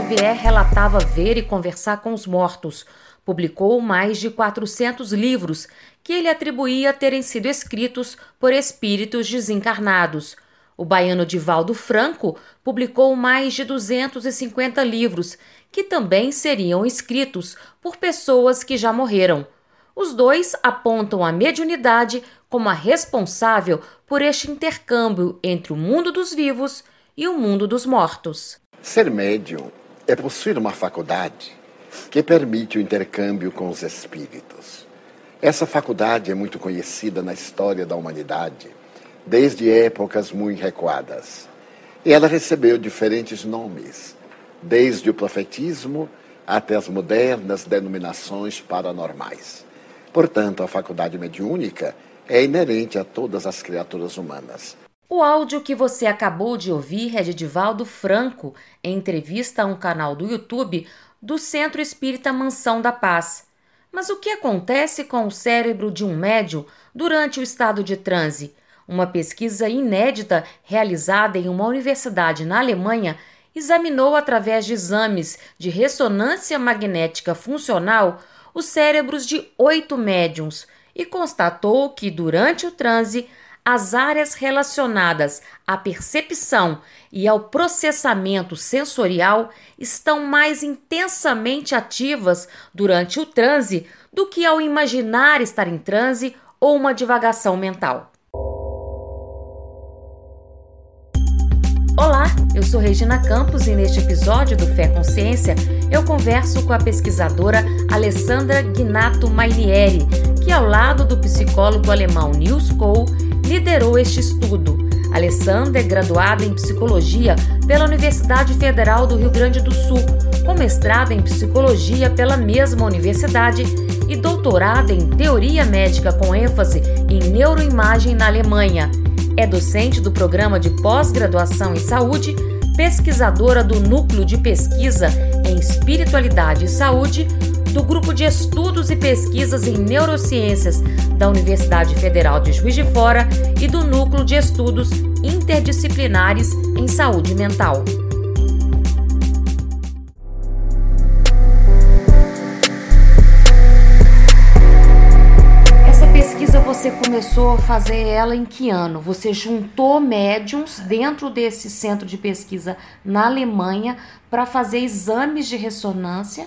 Xavier relatava ver e conversar com os mortos. Publicou mais de 400 livros que ele atribuía terem sido escritos por espíritos desencarnados. O baiano Divaldo Franco publicou mais de 250 livros que também seriam escritos por pessoas que já morreram. Os dois apontam a mediunidade como a responsável por este intercâmbio entre o mundo dos vivos e o mundo dos mortos. Ser médium é possuir uma faculdade que permite o intercâmbio com os espíritos. Essa faculdade é muito conhecida na história da humanidade, desde épocas muito recuadas. E ela recebeu diferentes nomes, desde o profetismo até as modernas denominações paranormais. Portanto, a faculdade mediúnica é inerente a todas as criaturas humanas. O áudio que você acabou de ouvir é de Divaldo Franco, em entrevista a um canal do YouTube do Centro Espírita Mansão da Paz. Mas o que acontece com o cérebro de um médium durante o estado de transe? Uma pesquisa inédita realizada em uma universidade na Alemanha examinou através de exames de ressonância magnética funcional os cérebros de oito médiums e constatou que durante o transe as áreas relacionadas à percepção e ao processamento sensorial estão mais intensamente ativas durante o transe do que ao imaginar estar em transe ou uma divagação mental. Olá, eu sou Regina Campos e neste episódio do Fé Consciência eu converso com a pesquisadora Alessandra Gnato Mainieri, que ao lado do psicólogo alemão Niels Kohl liderou este estudo. Alessandra é graduada em psicologia pela Universidade Federal do Rio Grande do Sul, com mestrado em psicologia pela mesma universidade e doutorado em teoria médica com ênfase em neuroimagem na Alemanha. É docente do programa de pós-graduação em saúde, pesquisadora do Núcleo de Pesquisa em Espiritualidade e Saúde do Grupo de Estudos e Pesquisas em Neurociências da Universidade Federal de Juiz de Fora e do Núcleo de Estudos Interdisciplinares em Saúde Mental. Você começou a fazer ela em que ano? Você juntou médiums dentro desse centro de pesquisa na Alemanha para fazer exames de ressonância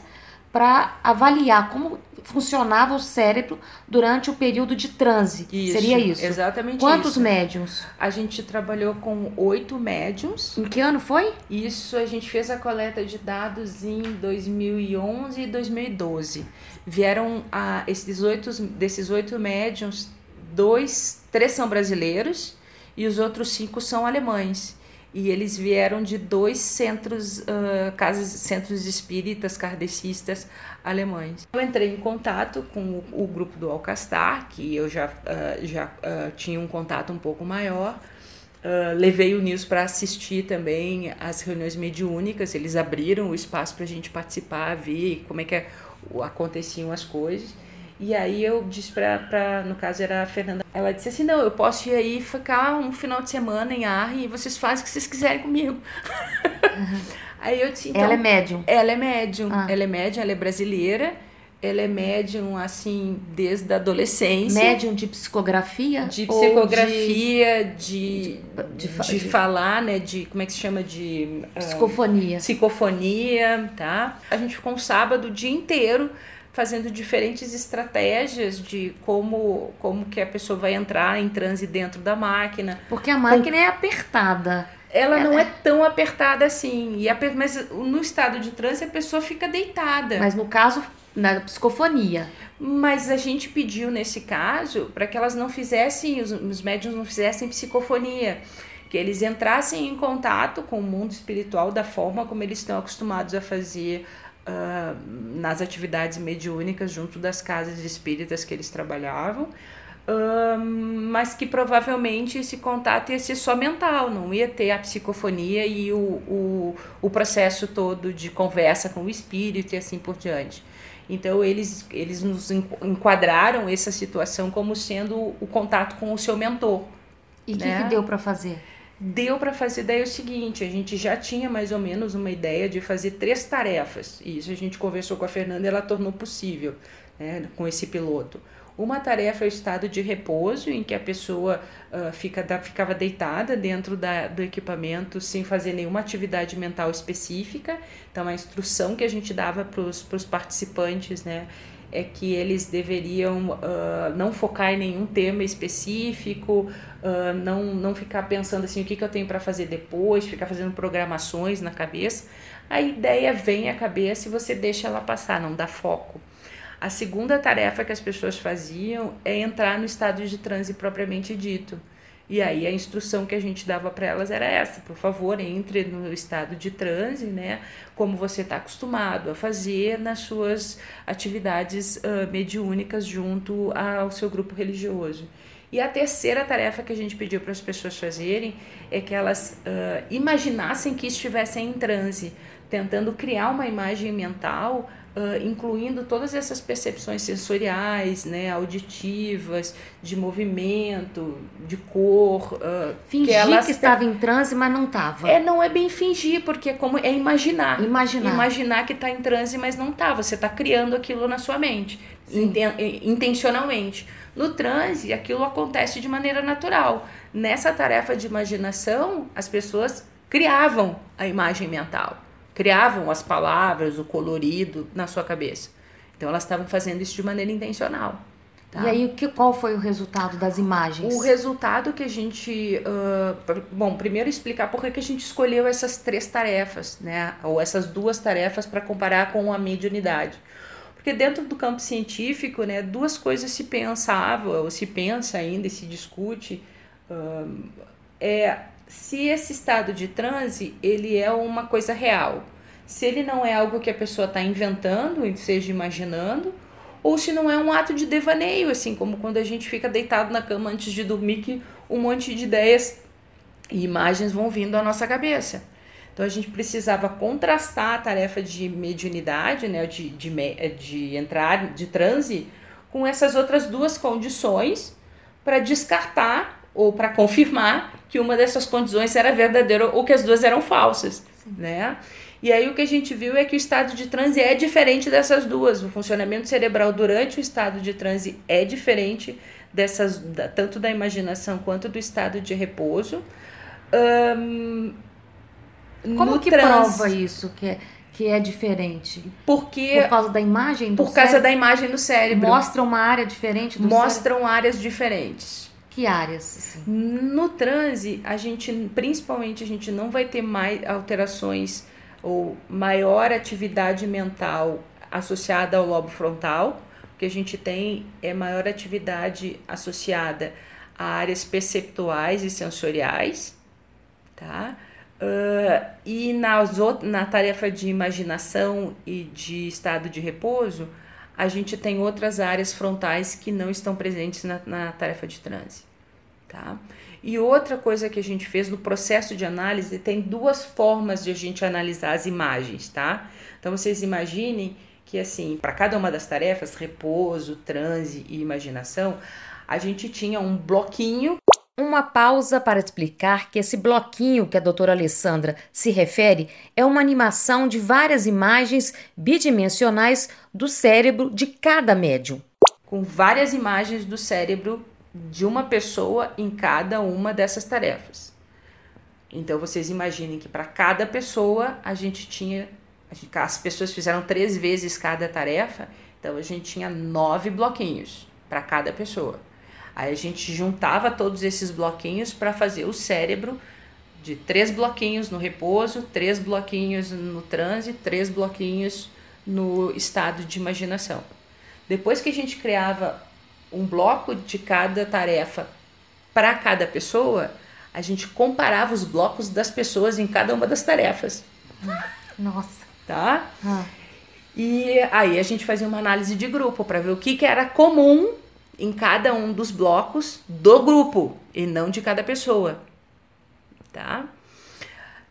para avaliar como funcionava o cérebro durante o período de transe. Isso, Seria isso? Exatamente Quantos isso. médiums? A gente trabalhou com oito médiums. Em que ano foi? Isso a gente fez a coleta de dados em 2011 e 2012. Vieram a, esses oito, desses oito médiums, dois, três são brasileiros e os outros cinco são alemães e eles vieram de dois centros, uh, casas, centros espíritas kardecistas alemães. Eu entrei em contato com o, o grupo do Alcastar, que eu já, uh, já uh, tinha um contato um pouco maior. levei o Nils para assistir também às reuniões mediúnicas, eles abriram o espaço para a gente participar, ver como é que é, aconteciam as coisas. E aí eu disse pra, pra, no caso era a Fernanda, ela disse assim, não, eu posso ir aí ficar um final de semana em Arre e vocês fazem o que vocês quiserem comigo. Uhum. aí eu disse, então... Ela é médium? Ela é médium, ah. ela é médium, ela é brasileira, ela é médium, assim, desde a adolescência. Médium de psicografia? De psicografia, de, de, de, de, falar, né, de, como é que se chama, de... Psicofonia. Uh, psicofonia, tá? A gente ficou um sábado o dia inteiro fazendo diferentes estratégias de como, como que a pessoa vai entrar em transe dentro da máquina. Porque a máquina Com... é apertada. Ela é, não é tão apertada assim. E a, mas no estado de transe a pessoa fica deitada. Mas no caso, na psicofonia. Mas a gente pediu nesse caso para que elas não fizessem, os, os médiums não fizessem psicofonia que eles entrassem em contato com o mundo espiritual da forma como eles estão acostumados a fazer uh, nas atividades mediúnicas junto das casas espíritas que eles trabalhavam, uh, mas que provavelmente esse contato ia ser só mental, não ia ter a psicofonia e o, o, o processo todo de conversa com o espírito e assim por diante. Então eles, eles nos enquadraram essa situação como sendo o contato com o seu mentor. E o né? que, que deu para fazer? Deu para fazer daí o seguinte, a gente já tinha mais ou menos uma ideia de fazer três tarefas, e isso a gente conversou com a Fernanda e ela tornou possível né, com esse piloto. Uma tarefa é o estado de repouso, em que a pessoa uh, fica, da, ficava deitada dentro da, do equipamento sem fazer nenhuma atividade mental específica. Então, a instrução que a gente dava para os participantes né, é que eles deveriam uh, não focar em nenhum tema específico, uh, não, não ficar pensando assim, o que, que eu tenho para fazer depois, ficar fazendo programações na cabeça. A ideia vem à cabeça e você deixa ela passar, não dá foco. A segunda tarefa que as pessoas faziam é entrar no estado de transe propriamente dito. E aí a instrução que a gente dava para elas era essa: por favor, entre no estado de transe, né? Como você está acostumado a fazer nas suas atividades uh, mediúnicas junto ao seu grupo religioso. E a terceira tarefa que a gente pediu para as pessoas fazerem é que elas uh, imaginassem que estivessem em transe, tentando criar uma imagem mental Uh, incluindo todas essas percepções sensoriais, né, auditivas, de movimento, de cor. Uh, fingir que, elas... que estava em transe, mas não estava. É, não é bem fingir, porque é como é imaginar. Imaginar. Imaginar que está em transe, mas não está. Você está criando aquilo na sua mente, inten intencionalmente. No transe, aquilo acontece de maneira natural. Nessa tarefa de imaginação, as pessoas criavam a imagem mental criavam as palavras, o colorido na sua cabeça. Então elas estavam fazendo isso de maneira intencional. Tá? E aí, que, qual foi o resultado das imagens? O resultado que a gente. Uh, bom, primeiro explicar por que a gente escolheu essas três tarefas, né? Ou essas duas tarefas para comparar com a mediunidade. Porque dentro do campo científico, né, duas coisas se pensavam, ou se pensa ainda e se discute. Uh, é se esse estado de transe ele é uma coisa real, se ele não é algo que a pessoa está inventando, seja imaginando, ou se não é um ato de devaneio, assim como quando a gente fica deitado na cama antes de dormir, que um monte de ideias e imagens vão vindo à nossa cabeça. Então a gente precisava contrastar a tarefa de mediunidade, né, de, de, de entrar de transe, com essas outras duas condições para descartar ou para confirmar que uma dessas condições era verdadeira ou que as duas eram falsas, Sim. né? E aí o que a gente viu é que o estado de transe é diferente dessas duas. O funcionamento cerebral durante o estado de transe é diferente dessas, tanto da imaginação quanto do estado de repouso. Um, Como que trans... prova isso que é, que é diferente? Porque por causa da imagem do por causa cérebro? da imagem no cérebro mostra uma área diferente do mostram cérebro? áreas diferentes. Que áreas? Assim? No transe, a gente, principalmente, a gente não vai ter mais alterações ou maior atividade mental associada ao lobo frontal. O que a gente tem é maior atividade associada a áreas perceptuais e sensoriais, tá? Uh, e nas, na tarefa de imaginação e de estado de repouso, a gente tem outras áreas frontais que não estão presentes na, na tarefa de transe. Tá? E outra coisa que a gente fez no processo de análise, tem duas formas de a gente analisar as imagens, tá? Então vocês imaginem que assim, para cada uma das tarefas, repouso, transe e imaginação, a gente tinha um bloquinho uma pausa para explicar que esse bloquinho que a doutora Alessandra se refere é uma animação de várias imagens bidimensionais do cérebro de cada médium. Com várias imagens do cérebro de uma pessoa em cada uma dessas tarefas. Então vocês imaginem que para cada pessoa a gente tinha. As pessoas fizeram três vezes cada tarefa, então a gente tinha nove bloquinhos para cada pessoa. Aí a gente juntava todos esses bloquinhos para fazer o cérebro de três bloquinhos no repouso, três bloquinhos no transe, três bloquinhos no estado de imaginação. Depois que a gente criava um bloco de cada tarefa para cada pessoa, a gente comparava os blocos das pessoas em cada uma das tarefas. Nossa. Tá? Ah. E aí a gente fazia uma análise de grupo para ver o que, que era comum em cada um dos blocos do grupo e não de cada pessoa, tá?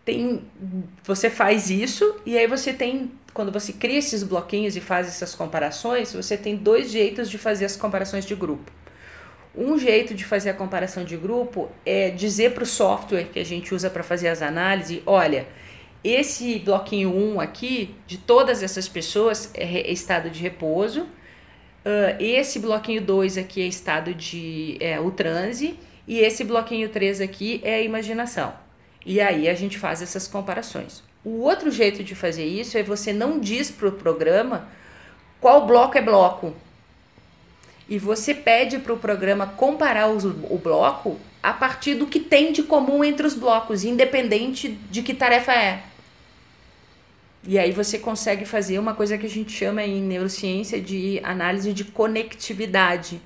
Tem, você faz isso e aí você tem, quando você cria esses bloquinhos e faz essas comparações, você tem dois jeitos de fazer as comparações de grupo. Um jeito de fazer a comparação de grupo é dizer para o software que a gente usa para fazer as análises: olha, esse bloquinho 1 aqui, de todas essas pessoas, é estado de repouso. Uh, esse bloquinho 2 aqui é estado de é, o transe. E esse bloquinho 3 aqui é a imaginação. E aí a gente faz essas comparações. O outro jeito de fazer isso é você não diz para o programa qual bloco é bloco. E você pede para o programa comparar os, o bloco a partir do que tem de comum entre os blocos, independente de que tarefa é. E aí você consegue fazer uma coisa que a gente chama em neurociência de análise de conectividade,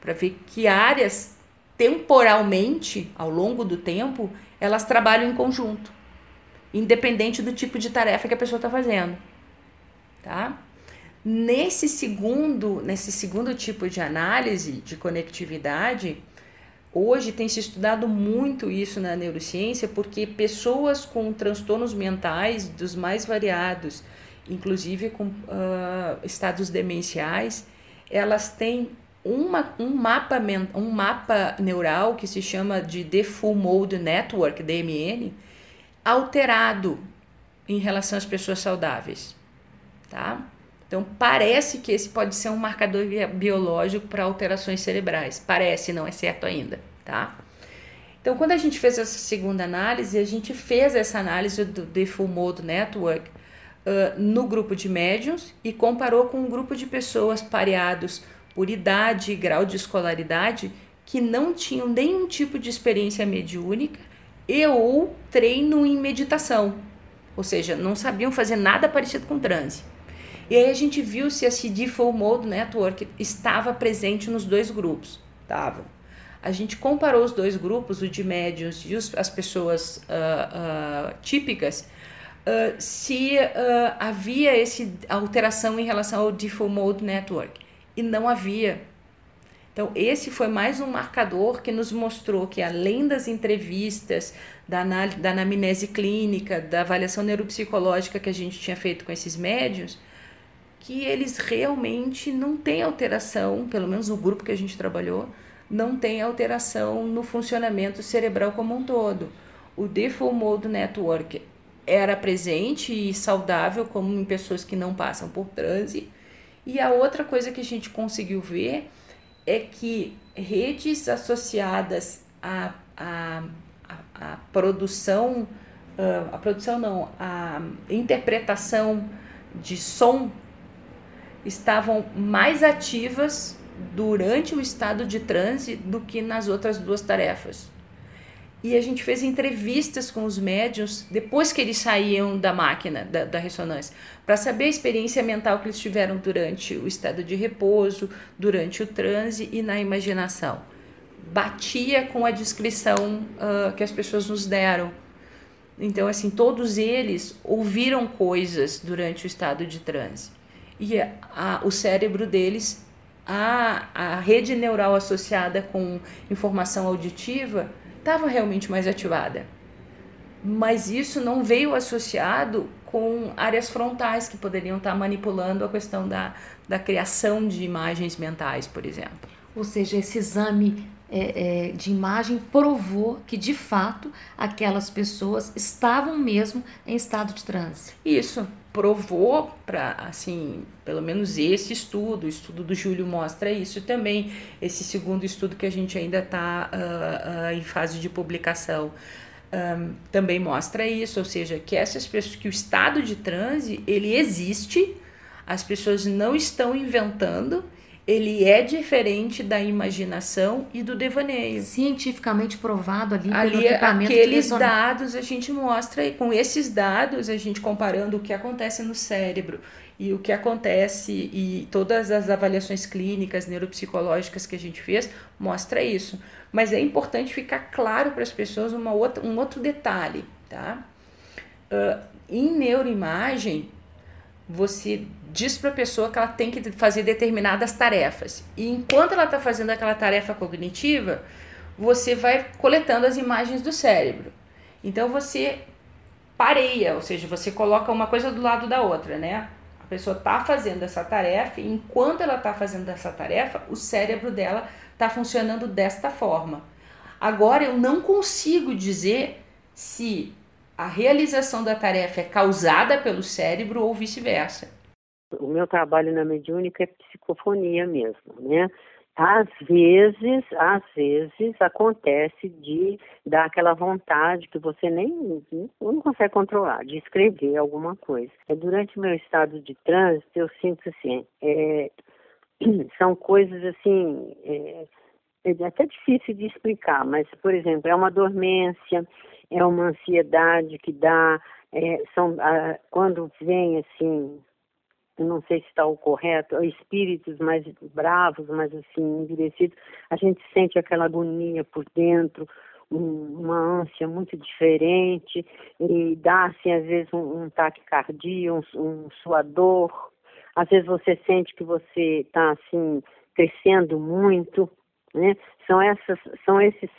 para ver que áreas temporalmente, ao longo do tempo, elas trabalham em conjunto, independente do tipo de tarefa que a pessoa está fazendo, tá? Nesse segundo, nesse segundo tipo de análise de conectividade, hoje tem se estudado muito isso na neurociência, porque pessoas com transtornos mentais dos mais variados, inclusive com uh, estados demenciais, elas têm uma, um, mapa, um mapa neural que se chama de Full Mode Network, DMN, alterado em relação às pessoas saudáveis, tá? Então parece que esse pode ser um marcador biológico para alterações cerebrais. Parece, não é certo ainda, tá? Então quando a gente fez essa segunda análise, a gente fez essa análise do Full Mode Network uh, no grupo de médiums e comparou com um grupo de pessoas pareados por idade e grau de escolaridade que não tinham nenhum tipo de experiência mediúnica e ou treino em meditação, ou seja, não sabiam fazer nada parecido com transe. E aí a gente viu se esse Default Mode Network estava presente nos dois grupos. Tava. A gente comparou os dois grupos, o de médios e os, as pessoas uh, uh, típicas, uh, se havia essa alteração em relação ao Default Mode Network e não havia. Então, esse foi mais um marcador que nos mostrou que, além das entrevistas, da, da anamnese clínica, da avaliação neuropsicológica que a gente tinha feito com esses médios, que eles realmente não têm alteração, pelo menos no grupo que a gente trabalhou, não tem alteração no funcionamento cerebral como um todo. O Default Mode Network era presente e saudável, como em pessoas que não passam por transe, e a outra coisa que a gente conseguiu ver é que redes associadas à, à, à, produção, a produção não, a interpretação de som estavam mais ativas durante o estado de transe do que nas outras duas tarefas e a gente fez entrevistas com os médios depois que eles saíam da máquina, da, da ressonância, para saber a experiência mental que eles tiveram durante o estado de repouso, durante o transe e na imaginação. Batia com a descrição uh, que as pessoas nos deram. Então, assim, todos eles ouviram coisas durante o estado de transe. E a, a, o cérebro deles, a, a rede neural associada com informação auditiva, estava realmente mais ativada. Mas isso não veio associado com áreas frontais que poderiam estar manipulando a questão da, da criação de imagens mentais, por exemplo. Ou seja, esse exame é, é, de imagem provou que de fato aquelas pessoas estavam mesmo em estado de transe. Isso provou para assim pelo menos esse estudo o estudo do Júlio mostra isso também esse segundo estudo que a gente ainda está uh, uh, ah, em fase de publicação um, também mostra isso ou seja que essas pessoas que o estado de transe ele existe as pessoas não estão inventando ele é diferente da imaginação e do devaneio. Cientificamente provado ali, ali pelo equipamento aqueles dados a gente mostra e com esses dados a gente comparando o que acontece no cérebro e o que acontece e todas as avaliações clínicas neuropsicológicas que a gente fez mostra isso. Mas é importante ficar claro para as pessoas uma outra, um outro detalhe, tá? Uh, em neuroimagem você diz para a pessoa que ela tem que fazer determinadas tarefas. E enquanto ela está fazendo aquela tarefa cognitiva, você vai coletando as imagens do cérebro. Então você pareia, ou seja, você coloca uma coisa do lado da outra, né? A pessoa está fazendo essa tarefa e enquanto ela está fazendo essa tarefa, o cérebro dela está funcionando desta forma. Agora eu não consigo dizer se a realização da tarefa é causada pelo cérebro ou vice-versa. O meu trabalho na mediúnica é psicofonia mesmo, né? Às vezes, às vezes acontece de dar aquela vontade que você nem não consegue controlar, de escrever alguma coisa. É, durante meu estado de trânsito, eu sinto assim, é, são coisas assim, é, é até difícil de explicar, mas, por exemplo, é uma dormência, é uma ansiedade que dá, é, são, ah, quando vem assim, não sei se está o correto, espíritos mais bravos, mais assim, endurecidos, a gente sente aquela agonia por dentro, um, uma ânsia muito diferente, e dá, assim, às vezes, um, um taquicardia, um, um suador, às vezes você sente que você está, assim, crescendo muito, né? São essas, são esses,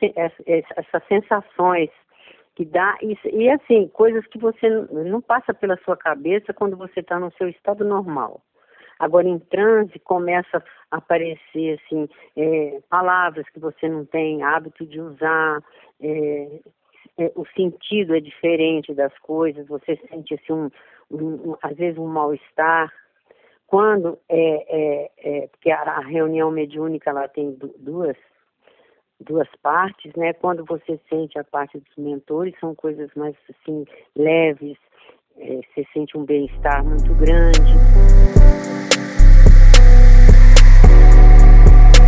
essas sensações que dá e, e assim coisas que você não passa pela sua cabeça quando você está no seu estado normal. Agora em transe começa a aparecer assim é, palavras que você não tem hábito de usar, é, é, o sentido é diferente das coisas, você sente assim um, um, às vezes um mal estar. Quando é, é, é porque a, reunião mediúnica ela tem duas duas partes, né? Quando você sente a parte dos mentores, são coisas mais assim leves, é, você sente um bem-estar muito grande.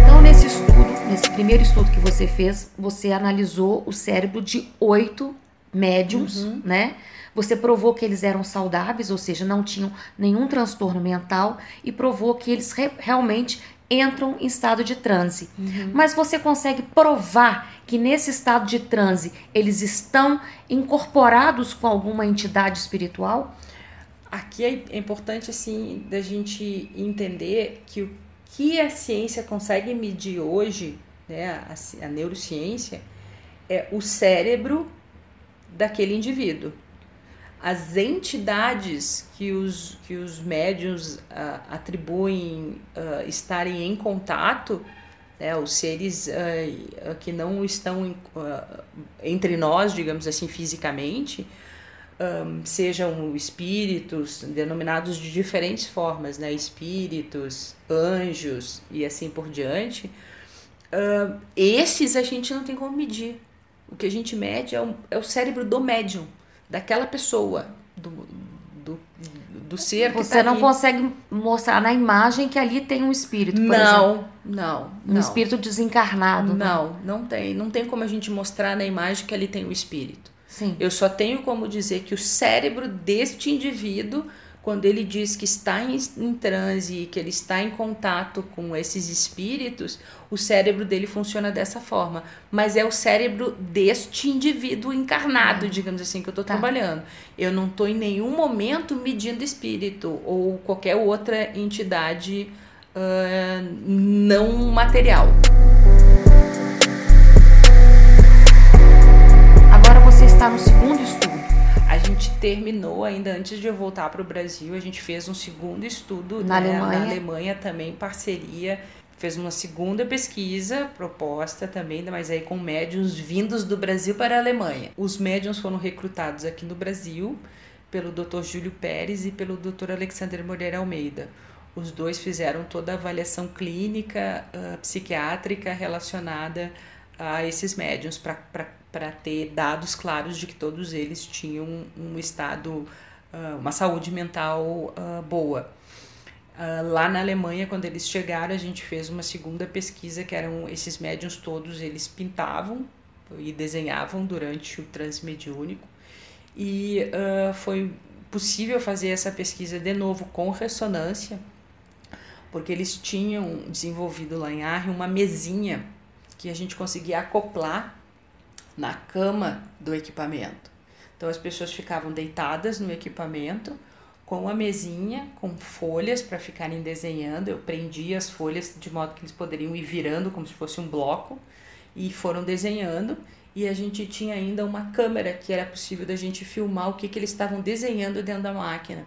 Então, nesse estudo, nesse primeiro estudo que você fez, você analisou o cérebro de oito médiums, uhum. né? Você provou que eles eram saudáveis, ou seja, não tinham nenhum transtorno mental e provou que eles re realmente entram em estado de transe. Uhum. Mas você consegue provar que nesse estado de transe eles estão incorporados com alguma entidade espiritual? Aqui é importante assim da gente entender que o que a ciência consegue medir hoje, né, a, a neurociência, é o cérebro daquele indivíduo as entidades que os, que os médios uh, atribuem uh, estarem em contato, né, os seres uh, que não estão em, entre nós, digamos assim, fisicamente, sejam espíritos denominados de diferentes formas, né, espíritos, anjos e assim por diante, esses a gente não tem como medir. O que a gente mede é o, é o cérebro do médium daquela pessoa, do, do, do ser Você que tá não ali. consegue mostrar na imagem que ali tem um espírito, por não, exemplo. Não, Um não. espírito desencarnado. né? Não, não tem. Não tem como a gente mostrar na imagem que ali tem um espírito. Sim. Eu só tenho como dizer que o cérebro deste indivíduo quando ele diz que está em, em transe e que ele está em contato com esses espíritos, o cérebro dele funciona dessa forma. Mas é o cérebro deste indivíduo encarnado, digamos assim, que eu estou Tá. trabalhando. Eu não estou em nenhum momento medindo espírito ou qualquer outra entidade ah, não material. Agora você está no segundo estudo. A gente terminou ainda antes de eu voltar para o Brasil, a gente fez um segundo estudo Na né, Alemanha. na Alemanha também em parceria, fez uma segunda pesquisa proposta também, mas aí com médiums vindos do Brasil para a Alemanha. Os médiums foram recrutados aqui no Brasil pelo Dr. Júlio Pérez e pelo Dr. Alexander Moreira Almeida. Os dois fizeram toda a avaliação clínica, ah, psiquiátrica relacionada a esses médiums para ter dados claros de que todos eles tinham um estado, ah, uma saúde mental ah, boa. Ah, lá na Alemanha, quando eles chegaram, a gente fez uma segunda pesquisa que eram esses médiums todos, eles pintavam e desenhavam durante o transmediúnico e ah, foi possível fazer essa pesquisa de novo com ressonância, porque eles tinham desenvolvido lá em Arre uma mesinha que a gente conseguia acoplar na cama do equipamento. Então as pessoas ficavam deitadas no equipamento com a mesinha, com folhas para ficarem desenhando. Eu prendia as folhas de modo que eles poderiam ir virando como se fosse um bloco e foram desenhando. E a gente tinha ainda uma câmera que era possível da gente filmar o que, que eles estavam desenhando dentro da máquina.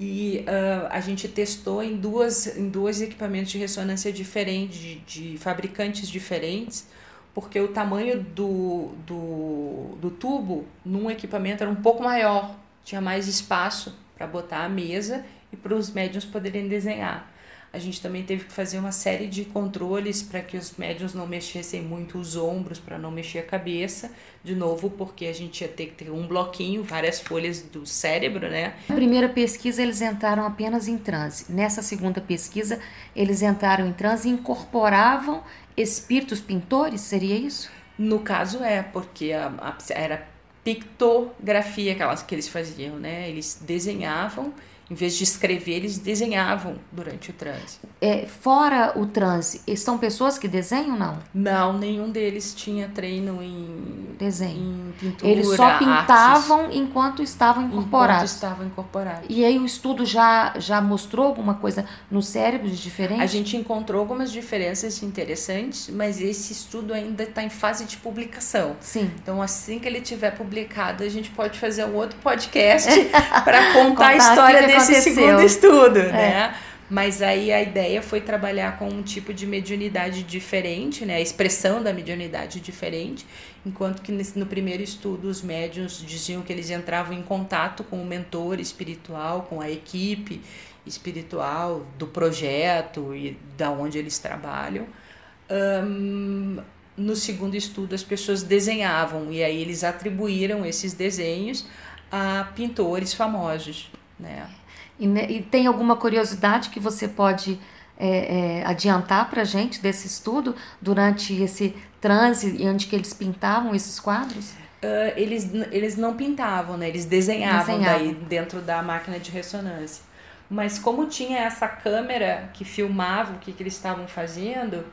E uh, a gente testou em duas em dois equipamentos de ressonância diferentes de, de, fabricantes diferentes porque o tamanho do, do, do tubo num equipamento era um pouco maior. Tinha mais espaço para botar a mesa e para os médiums poderem desenhar a gente também teve que fazer uma série de controles para que os médiums não mexessem muito os ombros, para não mexer a cabeça, de novo, porque a gente ia ter que ter um bloquinho, várias folhas do cérebro, né? Na primeira pesquisa, eles entraram apenas em transe. Nessa segunda pesquisa, eles entraram em transe e incorporavam espíritos pintores, seria isso? No caso é, porque a, a, era pictografia que, elas, que eles faziam, né? Eles desenhavam em vez de escrever, eles desenhavam durante o transe. É, fora o transe, são pessoas que desenham não? Não, nenhum deles tinha treino em desenho. Em pintura, eles só pintavam artes, enquanto estavam incorporados. Enquanto estavam incorporados. E aí o estudo já já mostrou alguma coisa no cérebro de diferente? A gente encontrou algumas diferenças interessantes, mas esse estudo ainda está em fase de publicação. Sim. Então assim que ele tiver publicado, a gente pode fazer um outro podcast para contar, contar a história desse esse segundo estudo, é. né? Mas aí a ideia foi trabalhar com um tipo de mediunidade diferente, né? A expressão da mediunidade diferente, enquanto que no primeiro estudo os médiuns diziam que eles entravam em contato com o mentor espiritual, com a equipe espiritual do projeto e da onde eles trabalham. Um, no segundo estudo as pessoas desenhavam e aí eles atribuíram esses desenhos a pintores famosos, né? E, e tem alguma curiosidade que você pode é, é, adiantar para a gente desse estudo durante esse transe onde que eles pintavam esses quadros? Uh, eles, eles não pintavam, né? Eles desenhavam, desenhavam daí dentro da máquina de ressonância. Mas como tinha essa câmera que filmava o que, que eles estavam fazendo,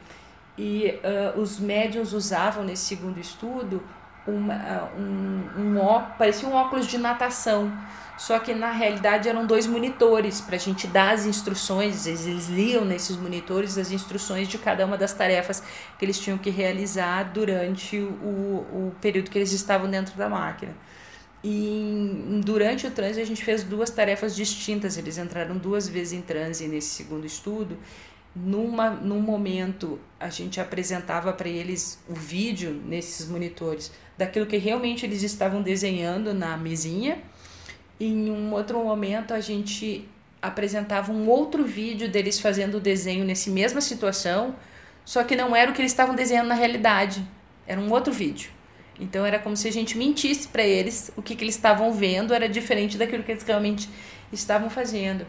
e uh, os médiums usavam nesse segundo estudo uma, um, um, um, parecia um óculos de natação só que na realidade eram dois monitores para a gente dar as instruções, eles liam nesses monitores as instruções de cada uma das tarefas que eles tinham que realizar durante o, o período que eles estavam dentro da máquina. E durante o transe a gente fez duas tarefas distintas, eles entraram duas vezes em transe nesse segundo estudo. Numa, num momento a gente apresentava para eles o vídeo nesses monitores daquilo que realmente eles estavam desenhando na mesinha em um outro momento a gente apresentava um outro vídeo deles fazendo o desenho nessa mesma situação, só que não era o que eles estavam desenhando na realidade, era um outro vídeo. Então era como se a gente mentisse para eles o que, que eles estavam vendo era diferente daquilo que eles realmente estavam fazendo.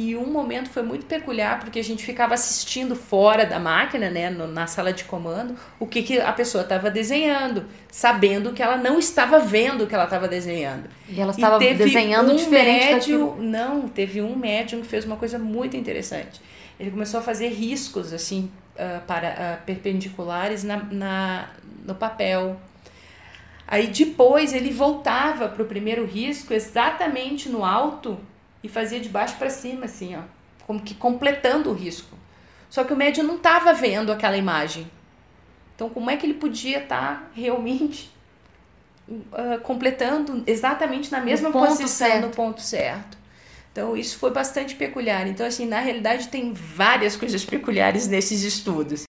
E um momento foi muito peculiar, porque a gente ficava assistindo fora da máquina, né, no, na sala de comando, o que, que a pessoa estava desenhando, sabendo que ela não estava vendo o que ela estava desenhando. E ela estava desenhando um diferente médium, daquilo. Não, teve um médium que fez uma coisa muito interessante. Ele começou a fazer riscos, assim, uh, para uh, perpendiculares na, na, no papel. Aí depois ele voltava para o primeiro risco exatamente no alto e fazia de baixo para cima, assim, ó, como que completando o risco. Só que o médium não estava vendo aquela imagem. Então, como é que ele podia estar tá realmente uh, completando exatamente na mesma posição, certo. no ponto certo? Então, isso foi bastante peculiar. Então, assim, na realidade, tem várias coisas peculiares nesses estudos.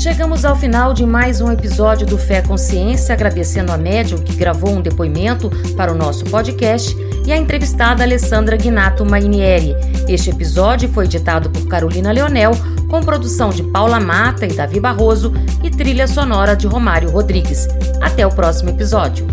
Chegamos ao final de mais um episódio do Fé Consciência, agradecendo a médium que gravou um depoimento para o nosso podcast e a entrevistada Alessandra Guinato Mainieri. Este episódio foi editado por Carolina Leonel, com produção de Paula Mata e Davi Barroso e trilha sonora de Romário Rodrigues. Até o próximo episódio.